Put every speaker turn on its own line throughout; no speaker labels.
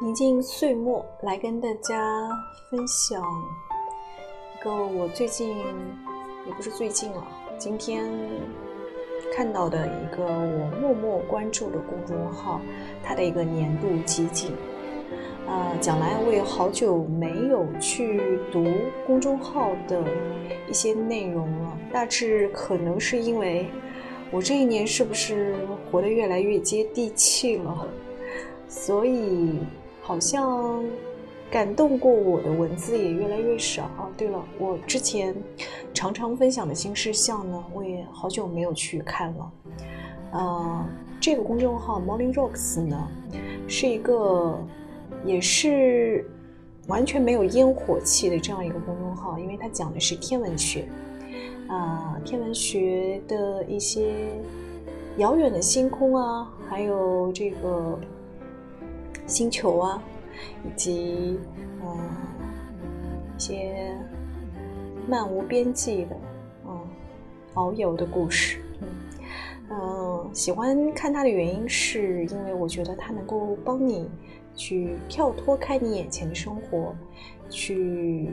临近岁末，来跟大家分享一个我最近也不是最近了，今天看到的一个我默默关注的公众号，它的一个年度集锦。啊，讲来我也好久没有去读公众号的一些内容了，大致可能是因为我这一年是不是活得越来越接地气了，所以。好像感动过我的文字也越来越少啊。对了，我之前常常分享的新事项呢，我也好久没有去看了。呃，这个公众号 Morning Rocks 呢，是一个也是完全没有烟火气的这样一个公众号，因为它讲的是天文学啊，天文学的一些遥远的星空啊，还有这个。星球啊，以及嗯一些漫无边际的嗯遨游的故事，嗯，喜欢看它的原因是因为我觉得它能够帮你去跳脱开你眼前的生活，去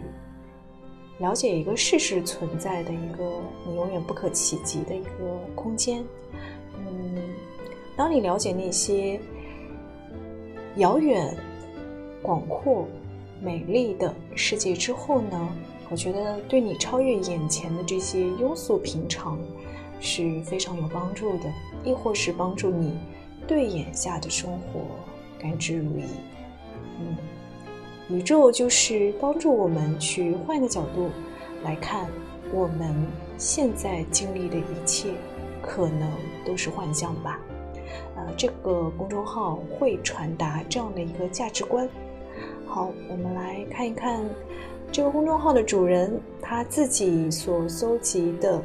了解一个事实存在的一个你永远不可企及的一个空间。嗯，当你了解那些。遥远、广阔、美丽的世界之后呢？我觉得对你超越眼前的这些庸俗平常是非常有帮助的，亦或是帮助你对眼下的生活甘之如饴。嗯，宇宙就是帮助我们去换个角度来看我们现在经历的一切，可能都是幻象吧。呃，这个公众号会传达这样的一个价值观。好，我们来看一看这个公众号的主人他自己所搜集的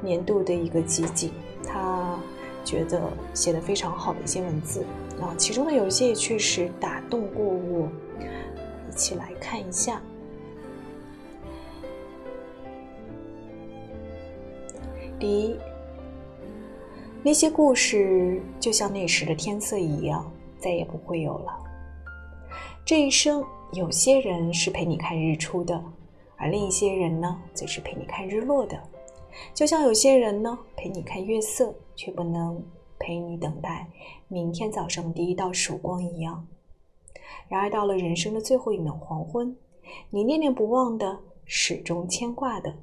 年度的一个集锦，他觉得写的非常好的一些文字啊，其中的有一些也确实打动过我，一起来看一下。第一。那些故事就像那时的天色一样，再也不会有了。这一生，有些人是陪你看日出的，而另一些人呢，则是陪你看日落的。就像有些人呢，陪你看月色，却不能陪你等待明天早上第一道曙光一样。然而，到了人生的最后一秒黄昏，你念念不忘的、始终牵挂的，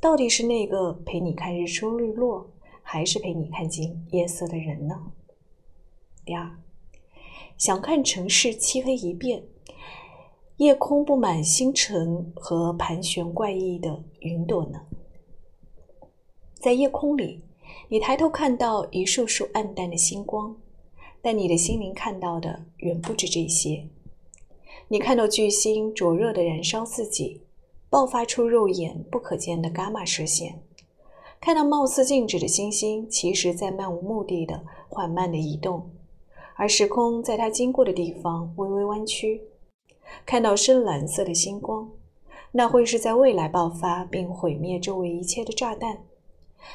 到底是那个陪你看日出日落？还是陪你看尽夜色的人呢？第二，想看城市漆黑一片，夜空布满星辰和盘旋怪异的云朵呢？在夜空里，你抬头看到一束束暗淡的星光，但你的心灵看到的远不止这些。你看到巨星灼热的燃烧自己，爆发出肉眼不可见的伽马射线。看到貌似静止的星星，其实在漫无目的的缓慢的移动，而时空在它经过的地方微微弯曲。看到深蓝色的星光，那会是在未来爆发并毁灭周围一切的炸弹。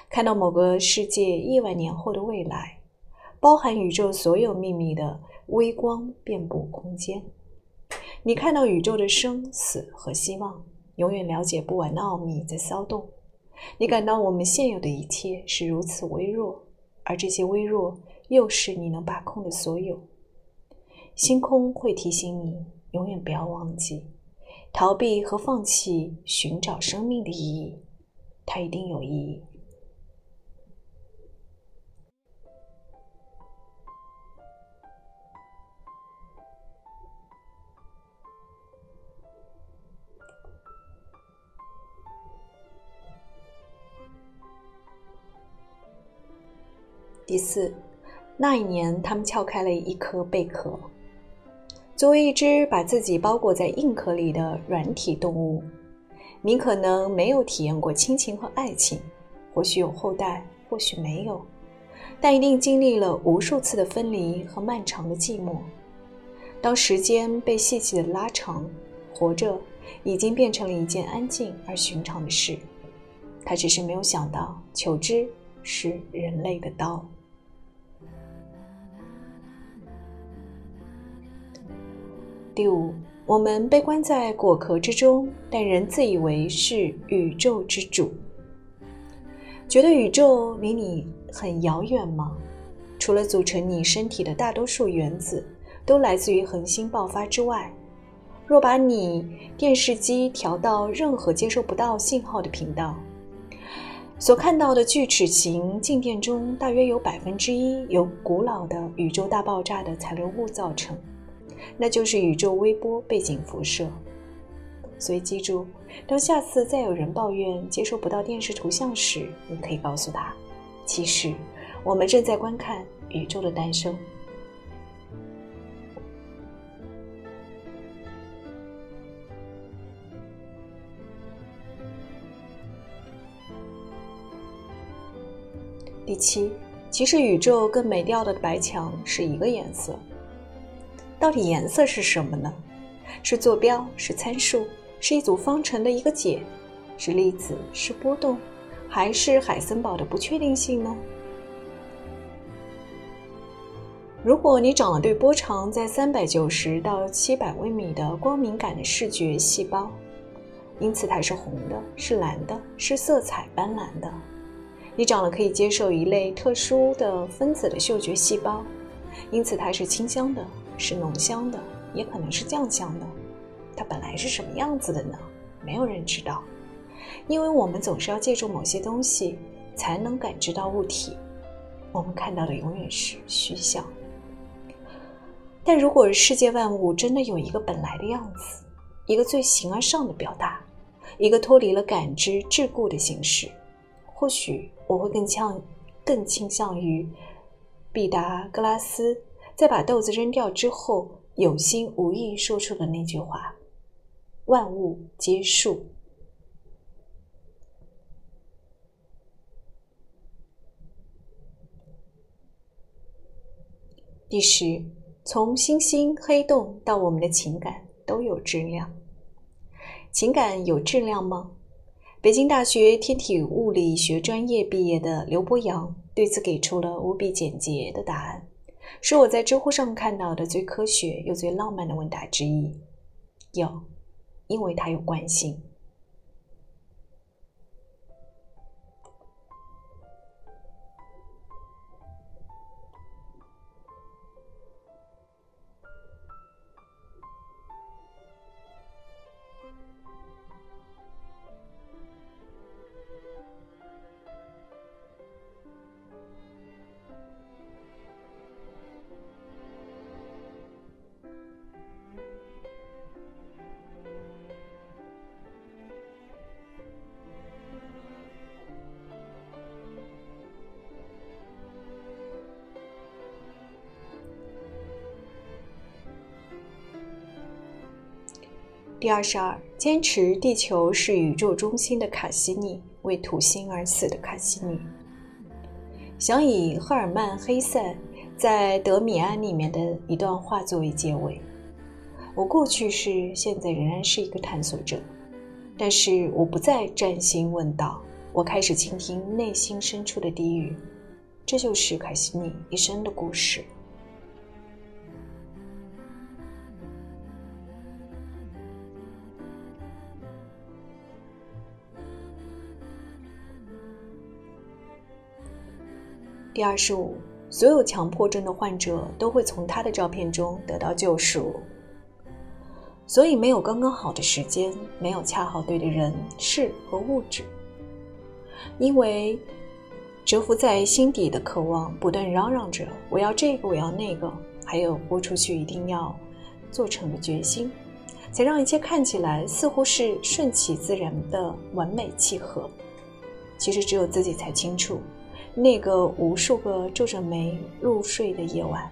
看到某个世界亿万年后的未来，包含宇宙所有秘密的微光遍布空间。你看到宇宙的生死和希望，永远了解不完的奥秘在骚动。你感到我们现有的一切是如此微弱，而这些微弱又是你能把控的所有。星空会提醒你，永远不要忘记，逃避和放弃寻找生命的意义，它一定有意义。第四，那一年，他们撬开了一颗贝壳。作为一只把自己包裹在硬壳里的软体动物，你可能没有体验过亲情和爱情，或许有后代，或许没有，但一定经历了无数次的分离和漫长的寂寞。当时间被细细的拉长，活着已经变成了一件安静而寻常的事。他只是没有想到，求知是人类的刀。第五，我们被关在果壳之中，但仍自以为是宇宙之主。觉得宇宙离你很遥远吗？除了组成你身体的大多数原子都来自于恒星爆发之外，若把你电视机调到任何接收不到信号的频道，所看到的锯齿形静电中，大约有百分之一由古老的宇宙大爆炸的残留物造成。那就是宇宙微波背景辐射。所以记住，当下次再有人抱怨接收不到电视图像时，你可以告诉他：其实我们正在观看宇宙的诞生。第七，其实宇宙跟美掉的白墙是一个颜色。到底颜色是什么呢？是坐标，是参数，是一组方程的一个解，是粒子，是波动，还是海森堡的不确定性呢？如果你长了对波长在三百九十到七百微米的光敏感的视觉细胞，因此它是红的，是蓝的，是色彩斑斓的；你长了可以接受一类特殊的分子的嗅觉细胞，因此它是清香的。是浓香的，也可能是酱香的。它本来是什么样子的呢？没有人知道，因为我们总是要借助某些东西才能感知到物体。我们看到的永远是虚像。但如果世界万物真的有一个本来的样子，一个最形而上的表达，一个脱离了感知桎梏的形式，或许我会更向更倾向于毕达哥拉斯。在把豆子扔掉之后，有心无意说出的那句话：“万物皆数。”第十，从星星、黑洞到我们的情感都有质量。情感有质量吗？北京大学天体物理学专业毕业的刘博洋对此给出了无比简洁的答案。是我在知乎上看到的最科学又最浪漫的问答之一。有，因为它有惯性。第二十二，坚持地球是宇宙中心的卡西尼，为土星而死的卡西尼，想以赫尔曼·黑塞在《德米安》里面的一段话作为结尾。我过去是，现在仍然是一个探索者，但是我不再占星问道，我开始倾听内心深处的低语。这就是卡西尼一生的故事。第二十五，所有强迫症的患者都会从他的照片中得到救赎。所以没有刚刚好的时间，没有恰好对的人事和物质，因为蛰伏在心底的渴望不断嚷嚷着“我要这个，我要那个”，还有播出去一定要做成的决心，才让一切看起来似乎是顺其自然的完美契合。其实只有自己才清楚。那个无数个皱着眉入睡的夜晚，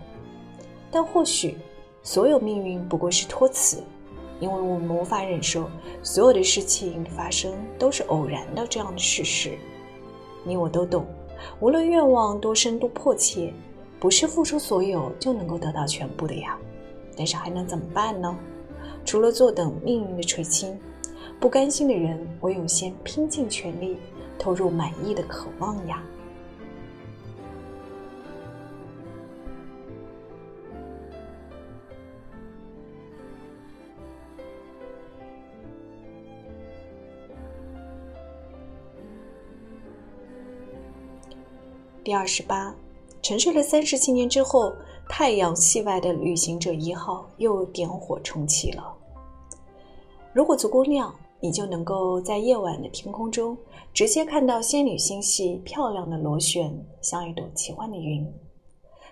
但或许所有命运不过是托词，因为我们无法忍受所有的事情发生都是偶然的这样的事实。你我都懂，无论愿望多深多迫切，不是付出所有就能够得到全部的呀。但是还能怎么办呢？除了坐等命运的垂青，不甘心的人唯有先拼尽全力，投入满意的渴望呀。第二十八，沉睡了三十七年之后，太阳系外的旅行者一号又点火重启了。如果足够亮，你就能够在夜晚的天空中直接看到仙女星系漂亮的螺旋，像一朵奇幻的云。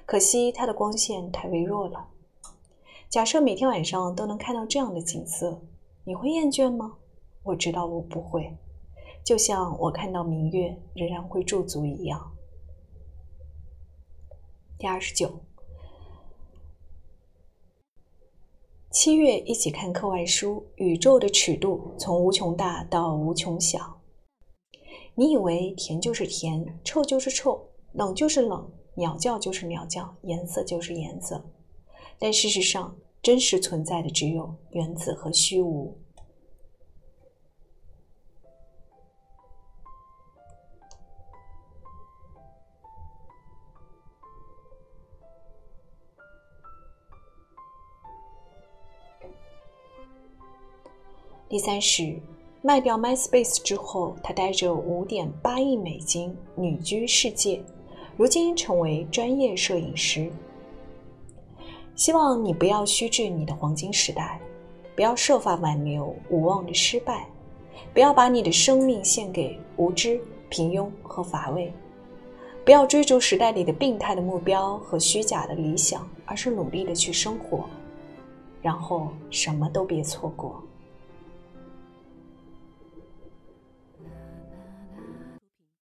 可惜它的光线太微弱了。假设每天晚上都能看到这样的景色，你会厌倦吗？我知道我不会，就像我看到明月仍然会驻足一样。第二十九，七月一起看课外书。宇宙的尺度从无穷大到无穷小。你以为甜就是甜，臭就是臭，冷就是冷，鸟叫就是鸟叫，颜色就是颜色。但事实上，真实存在的只有原子和虚无。第三是卖掉 MySpace 之后，他带着五点八亿美金旅居世界，如今成为专业摄影师。希望你不要虚掷你的黄金时代，不要设法挽留无望的失败，不要把你的生命献给无知、平庸和乏味，不要追逐时代里的病态的目标和虚假的理想，而是努力的去生活，然后什么都别错过。